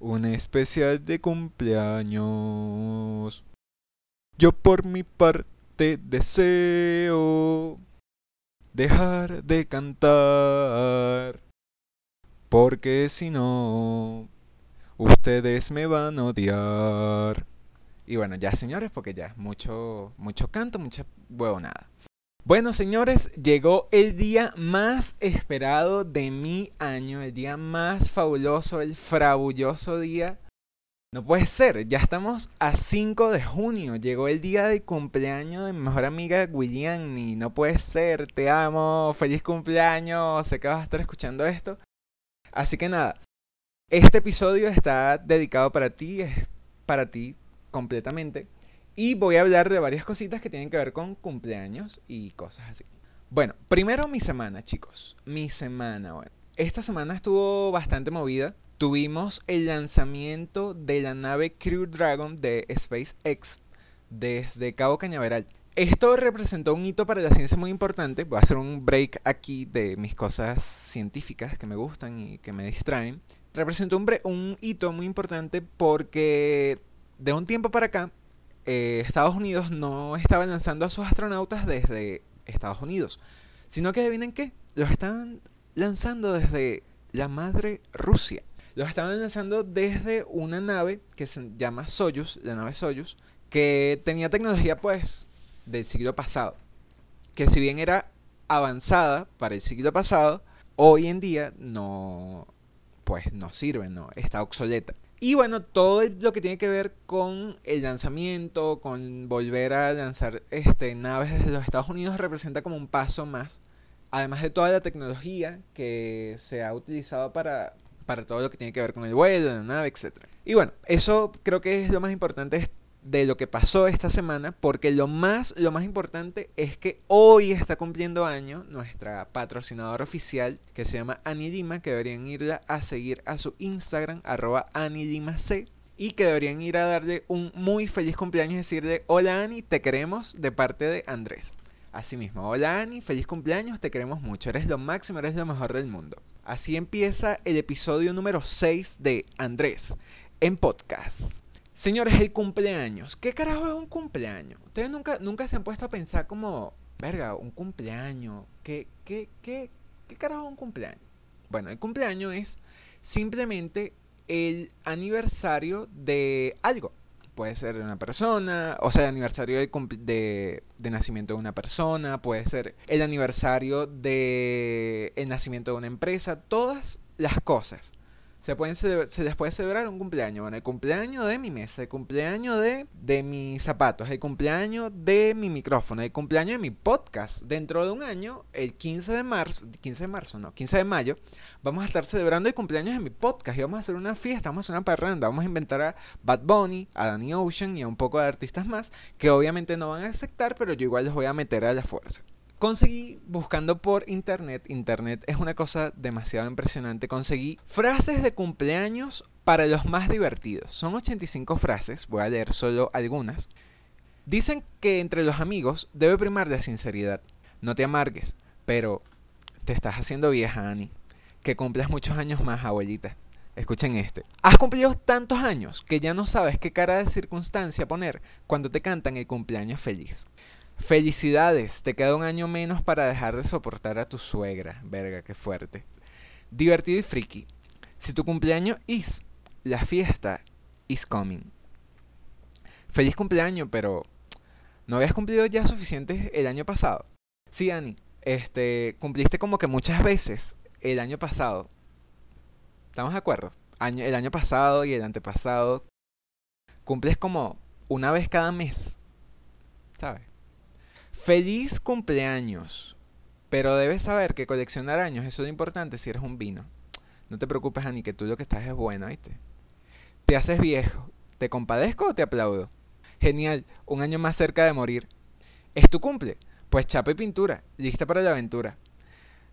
un especial de cumpleaños. Yo por mi parte deseo dejar de cantar, porque si no, ustedes me van a odiar. Y bueno, ya señores, porque ya mucho, mucho canto, mucha huevonada. Bueno, señores, llegó el día más esperado de mi año, el día más fabuloso, el frabulloso día. No puede ser, ya estamos a 5 de junio, llegó el día de cumpleaños de mi mejor amiga y no puede ser, te amo, feliz cumpleaños, sé que vas a estar escuchando esto. Así que nada, este episodio está dedicado para ti, es para ti completamente. Y voy a hablar de varias cositas que tienen que ver con cumpleaños y cosas así. Bueno, primero mi semana, chicos. Mi semana, bueno. Esta semana estuvo bastante movida. Tuvimos el lanzamiento de la nave Crew Dragon de SpaceX desde Cabo Cañaveral. Esto representó un hito para la ciencia muy importante. Voy a hacer un break aquí de mis cosas científicas que me gustan y que me distraen. Representó un, un hito muy importante porque de un tiempo para acá eh, Estados Unidos no estaba lanzando a sus astronautas desde Estados Unidos, sino que adivinen qué, los estaban lanzando desde la madre Rusia. Los estaban lanzando desde una nave que se llama Soyuz, la nave Soyuz, que tenía tecnología pues del siglo pasado, que si bien era avanzada para el siglo pasado, hoy en día no pues no sirve, no, está obsoleta. Y bueno, todo lo que tiene que ver con el lanzamiento, con volver a lanzar este, naves desde los Estados Unidos, representa como un paso más. Además de toda la tecnología que se ha utilizado para, para todo lo que tiene que ver con el vuelo, la nave, etc. Y bueno, eso creo que es lo más importante de lo que pasó esta semana, porque lo más, lo más importante es que hoy está cumpliendo año nuestra patrocinadora oficial, que se llama Annie Lima, que deberían irla a seguir a su Instagram, arroba C, y que deberían ir a darle un muy feliz cumpleaños y decirle, hola Ani, te queremos de parte de Andrés. Asimismo, hola Ani, feliz cumpleaños, te queremos mucho, eres lo máximo, eres lo mejor del mundo. Así empieza el episodio número 6 de Andrés en podcast. Señores, el cumpleaños. ¿Qué carajo es un cumpleaños? Ustedes nunca, nunca se han puesto a pensar como, verga, un cumpleaños. ¿Qué, qué, qué, qué carajo es un cumpleaños? Bueno, el cumpleaños es simplemente el aniversario de algo. Puede ser de una persona, o sea, el aniversario de, nacimiento de una persona, puede ser el aniversario de nacimiento de una empresa, todas las cosas se, pueden se les puede celebrar un cumpleaños. Bueno, el cumpleaños de mi mesa, el cumpleaños de, de mis zapatos, el cumpleaños de mi micrófono, el cumpleaños de mi podcast. Dentro de un año, el 15 de marzo, 15 de marzo, no, 15 de mayo, vamos a estar celebrando el cumpleaños de mi podcast y vamos a hacer una fiesta, vamos a hacer una parranda, vamos a inventar a Bad Bunny, a Danny Ocean y a un poco de artistas más que obviamente no van a aceptar, pero yo igual les voy a meter a la fuerza. Conseguí, buscando por internet, internet es una cosa demasiado impresionante, conseguí frases de cumpleaños para los más divertidos. Son 85 frases, voy a leer solo algunas. Dicen que entre los amigos debe primar la sinceridad. No te amargues, pero te estás haciendo vieja, Annie. Que cumplas muchos años más, abuelita. Escuchen este. Has cumplido tantos años que ya no sabes qué cara de circunstancia poner cuando te cantan el cumpleaños feliz. Felicidades, te queda un año menos para dejar de soportar a tu suegra. Verga, qué fuerte. Divertido y friki. Si tu cumpleaños is, la fiesta is coming. Feliz cumpleaños, pero ¿no habías cumplido ya suficientes el año pasado? Sí, Ani, este, cumpliste como que muchas veces el año pasado. ¿Estamos de acuerdo? Año, el año pasado y el antepasado. Cumples como una vez cada mes. ¿Sabes? Feliz cumpleaños. Pero debes saber que coleccionar años es lo importante si eres un vino. No te preocupes, Ani, que tú lo que estás es bueno, ¿viste? Te haces viejo. ¿Te compadezco o te aplaudo? Genial, un año más cerca de morir. ¿Es tu cumple? Pues chapa y pintura, lista para la aventura.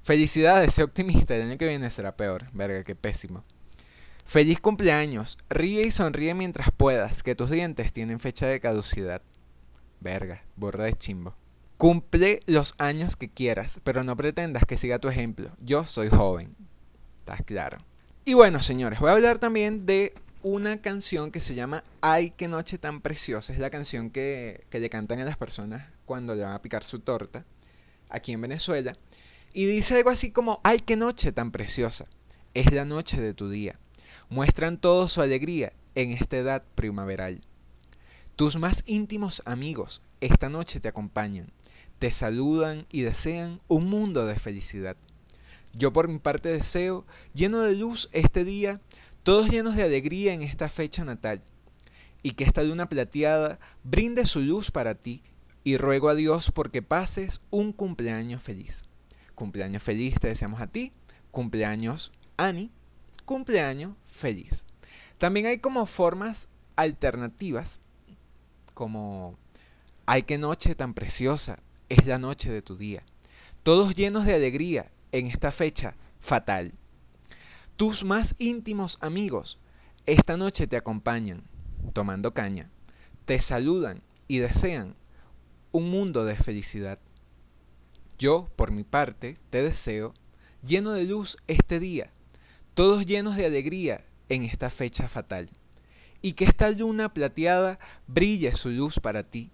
Felicidades, sé optimista, el año que viene será peor. Verga, qué pésimo. Feliz cumpleaños, ríe y sonríe mientras puedas, que tus dientes tienen fecha de caducidad. Verga, borra de chimbo. Cumple los años que quieras, pero no pretendas que siga tu ejemplo. Yo soy joven. ¿Estás claro? Y bueno, señores, voy a hablar también de una canción que se llama Ay, qué noche tan preciosa. Es la canción que, que le cantan a las personas cuando le van a picar su torta aquí en Venezuela. Y dice algo así como, ay, qué noche tan preciosa. Es la noche de tu día. Muestran todo su alegría en esta edad primaveral. Tus más íntimos amigos esta noche te acompañan, te saludan y desean un mundo de felicidad. Yo por mi parte deseo, lleno de luz este día, todos llenos de alegría en esta fecha natal, y que esta luna plateada brinde su luz para ti, y ruego a Dios porque pases un cumpleaños feliz. Cumpleaños feliz te deseamos a ti, cumpleaños Ani, cumpleaños feliz. También hay como formas alternativas como, ay, qué noche tan preciosa, es la noche de tu día. Todos llenos de alegría en esta fecha fatal. Tus más íntimos amigos esta noche te acompañan, tomando caña, te saludan y desean un mundo de felicidad. Yo, por mi parte, te deseo, lleno de luz este día, todos llenos de alegría en esta fecha fatal y que esta luna plateada brille su luz para ti,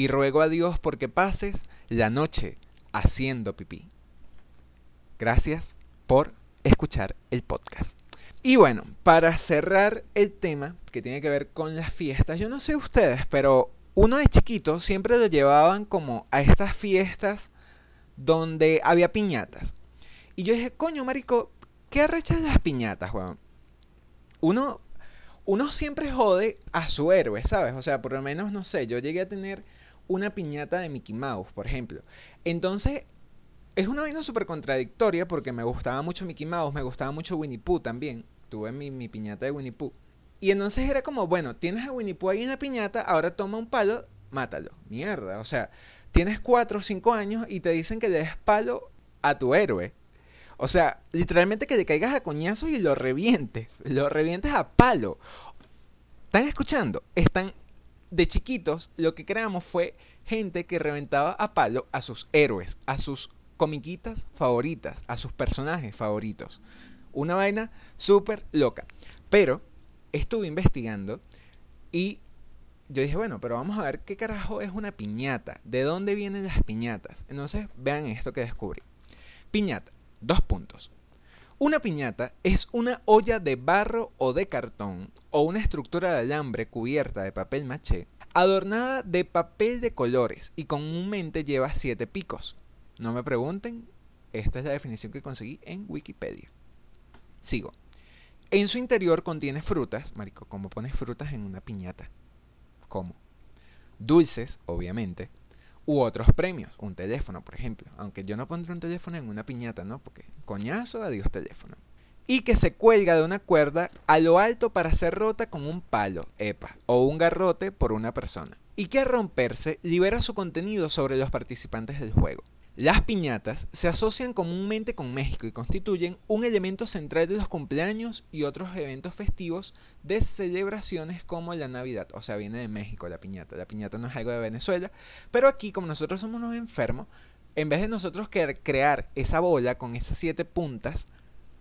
y ruego a Dios porque pases la noche haciendo pipí. Gracias por escuchar el podcast. Y bueno, para cerrar el tema que tiene que ver con las fiestas, yo no sé ustedes, pero uno de chiquito siempre lo llevaban como a estas fiestas donde había piñatas. Y yo dije, coño, marico, ¿qué arrechas las piñatas, weón? Uno uno siempre jode a su héroe, ¿sabes? O sea, por lo menos, no sé, yo llegué a tener una piñata de Mickey Mouse, por ejemplo. Entonces, es una vaina súper contradictoria porque me gustaba mucho Mickey Mouse, me gustaba mucho Winnie Pooh también. Tuve mi, mi piñata de Winnie Pooh. Y entonces era como, bueno, tienes a Winnie Pooh ahí en la piñata, ahora toma un palo, mátalo. Mierda, o sea, tienes cuatro o cinco años y te dicen que le des palo a tu héroe. O sea, literalmente que le caigas a coñazos y lo revientes. Lo revientes a palo. ¿Están escuchando? Están de chiquitos. Lo que creamos fue gente que reventaba a palo a sus héroes, a sus comiquitas favoritas, a sus personajes favoritos. Una vaina súper loca. Pero estuve investigando y yo dije, bueno, pero vamos a ver qué carajo es una piñata. ¿De dónde vienen las piñatas? Entonces, vean esto que descubrí. Piñata. Dos puntos. Una piñata es una olla de barro o de cartón o una estructura de alambre cubierta de papel maché adornada de papel de colores y comúnmente lleva siete picos. No me pregunten, esta es la definición que conseguí en Wikipedia. Sigo. En su interior contiene frutas, marico, ¿cómo pones frutas en una piñata? ¿Cómo? Dulces, obviamente, u otros premios, un teléfono, por ejemplo. Aunque yo no pondré un teléfono en una piñata, ¿no? Porque coñazo, adiós teléfono. Y que se cuelga de una cuerda a lo alto para ser rota con un palo, epa, o un garrote por una persona. Y que al romperse libera su contenido sobre los participantes del juego. Las piñatas se asocian comúnmente con México y constituyen un elemento central de los cumpleaños y otros eventos festivos de celebraciones como la Navidad. O sea, viene de México la piñata. La piñata no es algo de Venezuela. Pero aquí, como nosotros somos unos enfermos, en vez de nosotros crear esa bola con esas siete puntas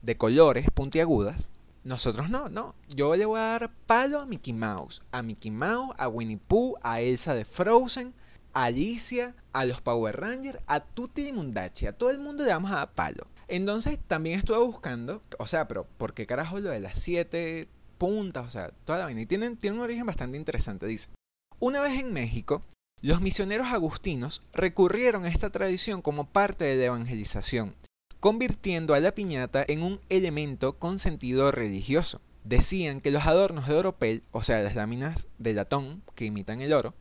de colores puntiagudas, nosotros no, no. Yo le voy a dar palo a Mickey Mouse. A Mickey Mouse, a Winnie Pooh, a Elsa de Frozen a Alicia, a los Power Rangers, a Tutti y Mundachi, a todo el mundo le vamos a palo. Entonces también estuve buscando, o sea, pero ¿por qué carajo lo de las siete puntas? O sea, toda la vaina. Y tienen, tiene un origen bastante interesante, dice. Una vez en México, los misioneros agustinos recurrieron a esta tradición como parte de la evangelización, convirtiendo a la piñata en un elemento con sentido religioso. Decían que los adornos de oropel, o sea, las láminas de latón que imitan el oro,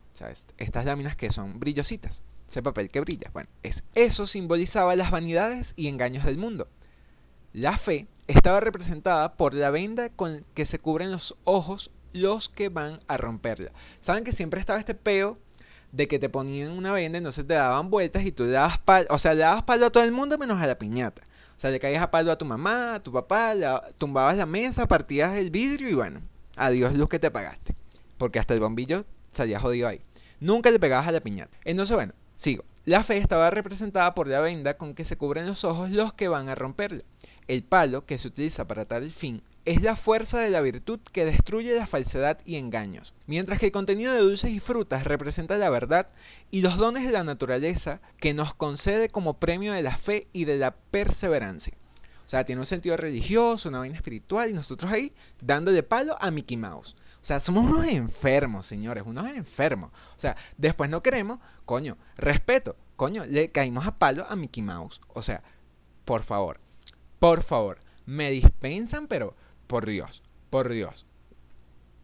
estas láminas que son brillositas, ese papel que brilla. Bueno, es, eso simbolizaba las vanidades y engaños del mundo. La fe estaba representada por la venda con que se cubren los ojos los que van a romperla. Saben que siempre estaba este peo de que te ponían una venda, entonces te daban vueltas y tú le dabas palo, o sea, le dabas palo a todo el mundo menos a la piñata. Sea, le caías a palo a tu mamá, a tu papá, tumbabas la mesa, partías el vidrio y bueno, adiós luz que te pagaste. Porque hasta el bombillo salía jodido ahí. Nunca le pegabas a la piñata. Entonces, bueno, sigo. La fe estaba representada por la venda con que se cubren los ojos los que van a romperla. El palo, que se utiliza para tal fin, es la fuerza de la virtud que destruye la falsedad y engaños, mientras que el contenido de dulces y frutas representa la verdad y los dones de la naturaleza que nos concede como premio de la fe y de la perseverancia. O sea, tiene un sentido religioso, una vaina espiritual y nosotros ahí dándole palo a Mickey Mouse. O sea, somos unos enfermos, señores, unos enfermos. O sea, después no queremos, coño, respeto, coño, le caímos a palo a Mickey Mouse. O sea, por favor, por favor, me dispensan, pero por Dios, por Dios.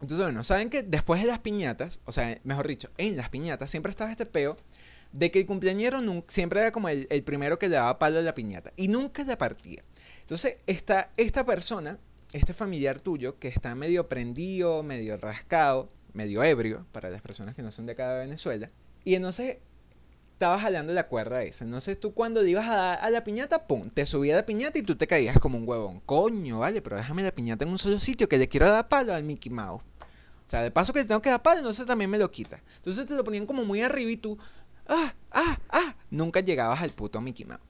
Entonces, bueno, saben que después de las piñatas, o sea, mejor dicho, en las piñatas siempre estaba este peo de que el cumpleañero siempre era como el, primero que le daba palo a la piñata y nunca la partía. Entonces, está esta persona, este familiar tuyo, que está medio prendido, medio rascado, medio ebrio, para las personas que no son de acá de Venezuela, y entonces estabas jalando la cuerda esa. Entonces tú cuando ibas a dar a la piñata, pum, te subía la piñata y tú te caías como un huevón. Coño, vale, pero déjame la piñata en un solo sitio que le quiero dar palo al Mickey Mouse. O sea, de paso que le tengo que dar palo, entonces también me lo quita. Entonces te lo ponían como muy arriba y tú, ah, ah, ah, nunca llegabas al puto Mickey Mouse.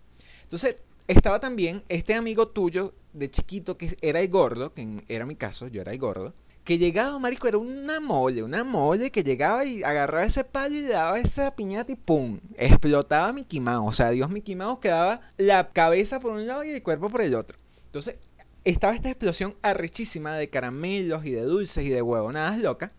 Entonces estaba también este amigo tuyo de chiquito que era el gordo, que era mi caso, yo era el gordo que llegaba, marico, era una mole, una mole que llegaba y agarraba ese palo y le daba esa piñata y ¡pum! Explotaba Mickey Mouse. O sea, Dios Mickey Mouse quedaba la cabeza por un lado y el cuerpo por el otro. Entonces, estaba esta explosión arrechísima de caramelos y de dulces y de huevonadas locas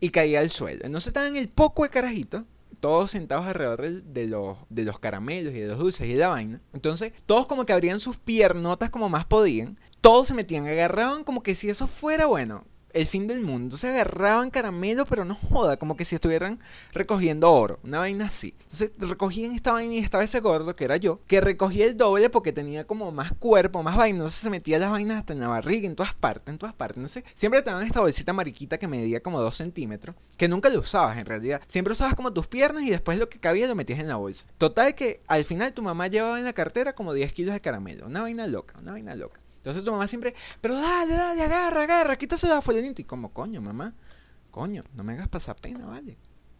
y caía al suelo. Entonces estaban el poco de carajitos todos sentados alrededor de los, de los caramelos y de los dulces y de la vaina. Entonces, todos como que abrían sus piernotas como más podían. Todos se metían, agarraban como que si eso fuera bueno el fin del mundo. Se agarraban caramelo, pero no joda, como que si estuvieran recogiendo oro, una vaina así. Entonces recogían esta vaina y estaba ese gordo, que era yo, que recogía el doble porque tenía como más cuerpo, más vaina. Entonces se metía las vainas hasta en la barriga, en todas partes, en todas partes. No sé, siempre te daban esta bolsita mariquita que medía como dos centímetros, que nunca lo usabas en realidad. Siempre usabas como tus piernas y después lo que cabía lo metías en la bolsa. Total que al final tu mamá llevaba en la cartera como 10 kilos de caramelo. Una vaina loca, una vaina loca. Entonces tu mamá siempre, pero dale, dale, agarra, agarra, quítase la fulanito. Y como, coño, mamá, coño, no me hagas pasar pena, ¿vale?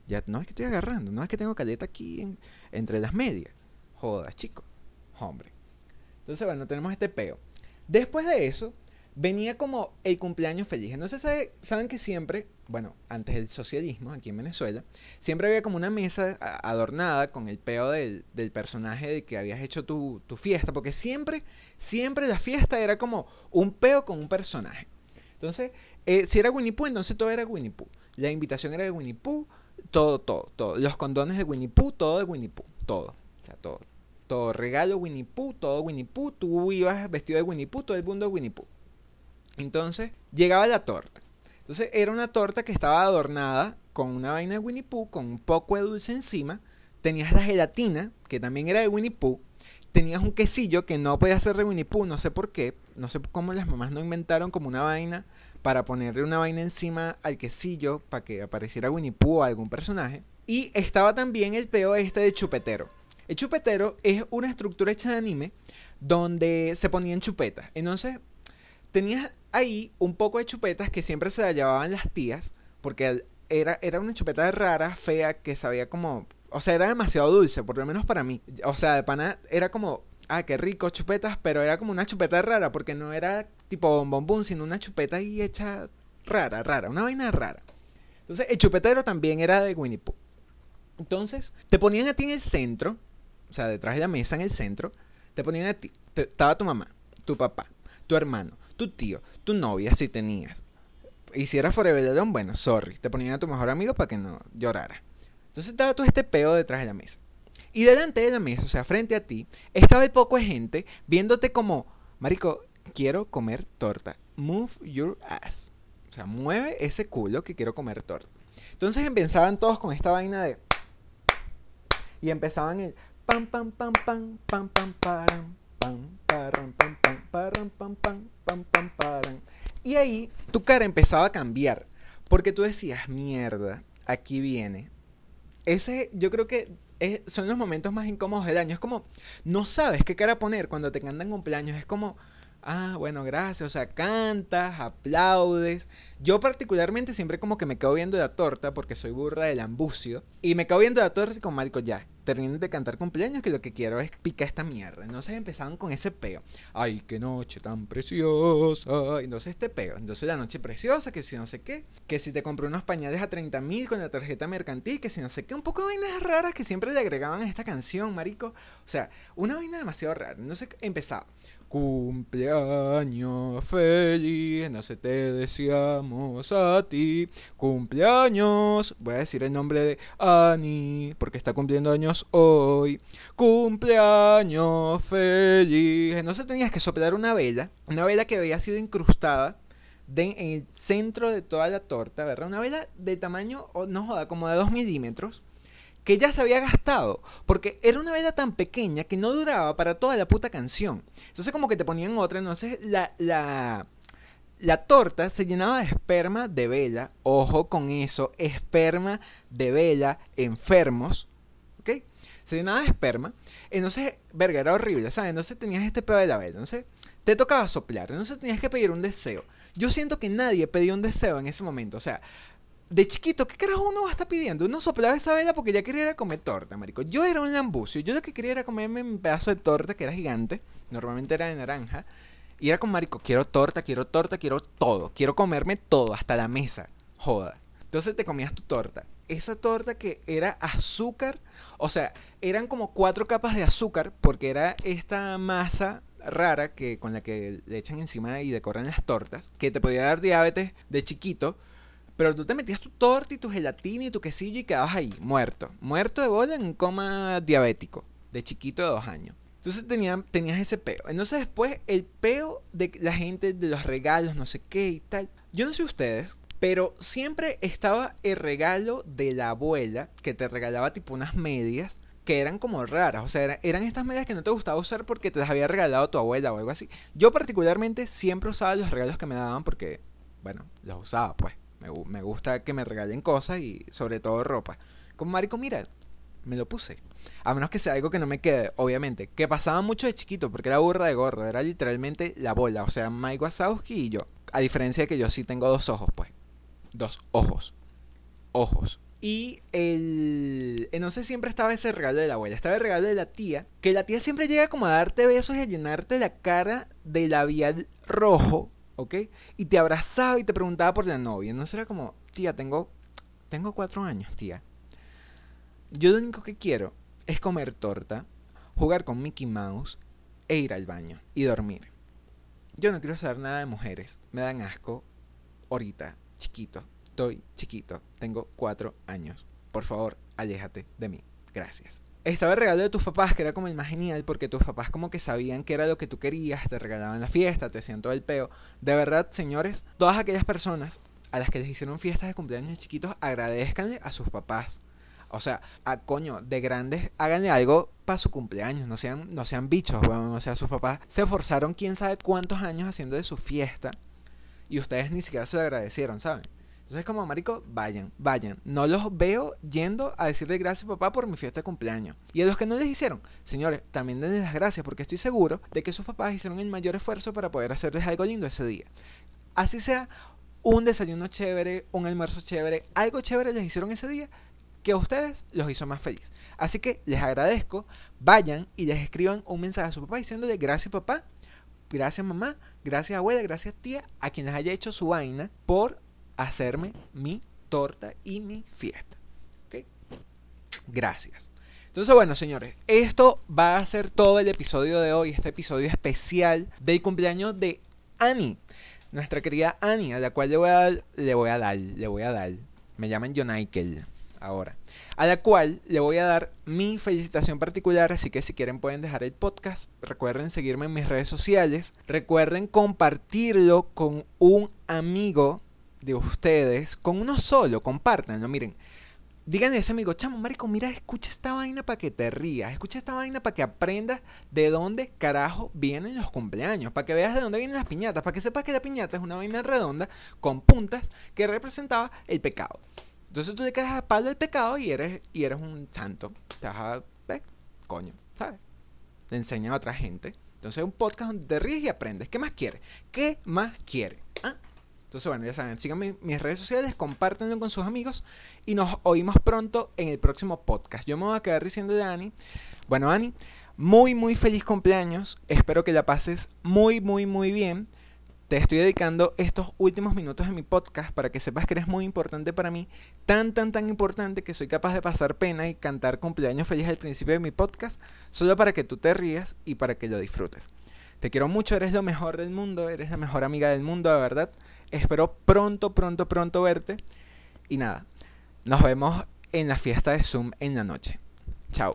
Ya no es que estoy agarrando, no es que tengo caleta aquí en, entre las medias. Jodas, chico. Hombre. Entonces, bueno, tenemos este peo. Después de eso, venía como el cumpleaños feliz. Entonces, sabe, saben que siempre, bueno, antes del socialismo, aquí en Venezuela, siempre había como una mesa adornada con el peo del, del personaje de que habías hecho tu, tu fiesta, porque siempre Siempre la fiesta era como un peo con un personaje. Entonces, eh, si era Winnie Pooh, entonces todo era Winnie Pooh. La invitación era de Winnie Pooh, todo, todo, todo. Los condones de Winnie Pooh, todo de Winnie Pooh, todo. O sea, todo. Todo regalo Winnie Pooh, todo Winnie Pooh. Tú ibas vestido de Winnie Pooh, todo el mundo de Winnie Pooh. Entonces, llegaba la torta. Entonces, era una torta que estaba adornada con una vaina de Winnie Pooh, con un poco de dulce encima. Tenías la gelatina, que también era de Winnie Pooh tenías un quesillo que no podía ser de Winnie Pooh, no sé por qué, no sé cómo las mamás no inventaron como una vaina para ponerle una vaina encima al quesillo para que apareciera Winnie Pooh o algún personaje. Y estaba también el peo este de chupetero. El chupetero es una estructura hecha de anime donde se ponían chupetas. Entonces, tenías ahí un poco de chupetas que siempre se la llevaban las tías, porque era, era una chupeta rara, fea, que sabía como o sea, era demasiado dulce, por lo menos para mí. O sea, de pana era como, ah, qué rico, chupetas, pero era como una chupeta rara, porque no era tipo bombón, sino una chupeta ahí hecha rara, rara, una vaina rara. Entonces, el chupetero también era de Winnie Pooh. Entonces, te ponían a ti en el centro, o sea, detrás de la mesa en el centro, te ponían a ti, estaba tu mamá, tu papá, tu hermano, tu tío, tu novia, si tenías. Y si era Forever bueno, sorry, te ponían a tu mejor amigo para que no llorara. Entonces estaba todo este pedo detrás de la mesa. Y delante de la mesa, o sea, frente a ti, estaba el poco de gente viéndote como, Marico, quiero comer torta. Move your ass. O sea, mueve ese culo que quiero comer torta. Entonces empezaban todos con esta vaina de. Y empezaban el pam pam pam pam pam pam pam y ahí tu cara empezaba a cambiar. Porque tú decías, mierda, aquí viene. Ese, yo creo que es, son los momentos más incómodos del año. Es como, no sabes qué cara poner cuando te cantan cumpleaños. Es como, ah, bueno, gracias. O sea, cantas, aplaudes. Yo particularmente siempre como que me quedo viendo la torta porque soy burra del ambucio. Y me quedo viendo la torta con Michael Jack terminen de cantar cumpleaños que lo que quiero es picar esta mierda. Entonces empezaban con ese peo. Ay, qué noche tan preciosa. Entonces este peo. Entonces la noche preciosa, que si no sé qué. Que si te compré unos pañales a 30 mil con la tarjeta mercantil, que si no sé qué. Un poco de vainas raras que siempre le agregaban a esta canción, marico. O sea, una vaina demasiado rara. Entonces empezaba. Cumpleaños feliz, no se te deseamos a ti. Cumpleaños, voy a decir el nombre de Ani, porque está cumpliendo años hoy. Cumpleaños feliz. Entonces tenías que soplar una vela, una vela que había sido incrustada de- en el centro de toda la torta, ¿verdad? Una vela de tamaño, no joda, como de 2 milímetros que ya se había gastado, porque era una vela tan pequeña que no duraba para toda la puta canción. Entonces como que te ponían otra, entonces la, la, la torta se llenaba de esperma de vela, ojo con eso, esperma de vela enfermos, ¿ok? Se llenaba de esperma, entonces, verga, era horrible, ¿sabes? Entonces tenías este pedo de la vela, entonces te tocaba soplar, entonces tenías que pedir un deseo. Yo siento que nadie pedía un deseo en ese momento, o sea, de chiquito, ¿qué carajo uno va a estar pidiendo? Uno soplaba esa vela porque ya quería ir a comer torta, marico. Yo era un lambucio. Yo lo que quería era comerme un pedazo de torta que era gigante. Normalmente era de naranja. Y era con marico, quiero torta, quiero torta, quiero todo. Quiero comerme todo, hasta la mesa. Joda. Entonces te comías tu torta. Esa torta que era azúcar. O sea, eran como cuatro capas de azúcar porque era esta masa rara que con la que le echan encima y decoran las tortas, que te podía dar diabetes de chiquito, pero tú te metías tu torta y tu gelatina y tu quesillo y quedabas ahí, muerto. Muerto de bola en un coma diabético, de chiquito de dos años. Entonces tenía- tenías ese peo. Entonces después el peo de la gente, de los regalos, no sé qué y tal. Yo no sé ustedes, pero siempre estaba el regalo de la abuela que te regalaba tipo unas medias que eran como raras. O sea, era- eran estas medias que no te gustaba usar porque te las había regalado tu abuela o algo así. Yo particularmente siempre usaba los regalos que me daban porque, bueno, los usaba pues. Me, me gusta que me regalen cosas y sobre todo ropa. Como marico, mira, me lo puse. A menos que sea algo que no me quede, obviamente. Que pasaba mucho de chiquito porque era burra de gordo. Era literalmente la bola. O sea, Mike Wazowski y yo. A diferencia de que yo sí tengo dos ojos, pues. Dos ojos. Ojos. Y el... Entonces siempre estaba ese regalo de la abuela. Estaba el regalo de la tía. Que la tía siempre llega como a darte besos y a llenarte la cara de labial rojo. ¿Ok? Y te abrazaba y te preguntaba por la novia. Entonces era como, tía, tengo... Tengo cuatro años, tía. Yo lo único que quiero es comer torta, jugar con Mickey Mouse e ir al baño y dormir. Yo no quiero saber nada de mujeres. Me dan asco. Ahorita, chiquito. Estoy chiquito. Tengo cuatro años. Por favor, aléjate de mí. Gracias. Estaba el regalo de tus papás, que era como el más genial, porque tus papás como que sabían que era lo que tú querías, te regalaban la fiesta, te hacían todo el peo. De verdad, señores, todas aquellas personas a las que les hicieron fiestas de cumpleaños de chiquitos, agradezcanle a sus papás. O sea, a coño, de grandes, háganle algo para su cumpleaños, no sean, no sean bichos, weón. O sea, sus papás se esforzaron quién sabe cuántos años haciendo de su fiesta y ustedes ni siquiera se lo agradecieron, ¿saben? Entonces, como marico, vayan, vayan. No los veo yendo a decirle gracias, papá, por mi fiesta de cumpleaños. Y a los que no les hicieron, señores, también denles las gracias porque estoy seguro de que sus papás hicieron el mayor esfuerzo para poder hacerles algo lindo ese día. Así sea un desayuno chévere, un almuerzo chévere, algo chévere les hicieron ese día que a ustedes los hizo más feliz. Así que les agradezco, vayan y les escriban un mensaje a su papá diciéndole gracias papá, gracias mamá, gracias abuela, gracias tía, a quien les haya hecho su vaina por hacerme mi torta y mi fiesta. ¿Ok? Gracias. Entonces, bueno, señores, esto va a ser todo el episodio de hoy, este episodio especial del cumpleaños de Annie, nuestra querida Annie, a la cual le voy a dar, le voy a dar, le voy a dar, me llaman Jonaikel ahora, a la cual le voy a dar mi felicitación particular, así que si quieren pueden dejar el podcast, recuerden seguirme en mis redes sociales, recuerden compartirlo con un amigo de ustedes, con uno solo, compártanlo, miren, díganle a ese amigo, chamo, marico, mira, escucha esta vaina para que te rías, escucha esta vaina para que aprendas de dónde carajo vienen los cumpleaños, para que veas de dónde vienen las piñatas, para que sepas que la piñata es una vaina redonda con puntas que representaba el pecado. Entonces tú te quedas a palo del pecado y eres, y eres un santo. Te vas a, ¿ves? Coño, ¿sabes? Te enseña a otra gente. Entonces es un podcast donde te ríes y aprendes. ¿Qué más quieres? ¿Qué más quieres? ¿Ah? Entonces, bueno, ya saben, síganme en mis redes sociales, compártanlo con sus amigos y nos oímos pronto en el próximo podcast. Yo me voy a quedar diciendo de Ani. Bueno, Ani, muy, muy feliz cumpleaños. Espero que la pases muy, muy, muy bien. Te estoy dedicando estos últimos minutos de mi podcast para que sepas que eres muy importante para mí. Tan, tan, tan importante que soy capaz de pasar pena y cantar cumpleaños feliz al principio de mi podcast, solo para que tú te rías y para que lo disfrutes. Te quiero mucho, eres lo mejor del mundo, eres la mejor amiga del mundo, de verdad. Espero pronto, pronto, pronto verte. Y nada, nos vemos en la fiesta de Zoom en la noche. Chao.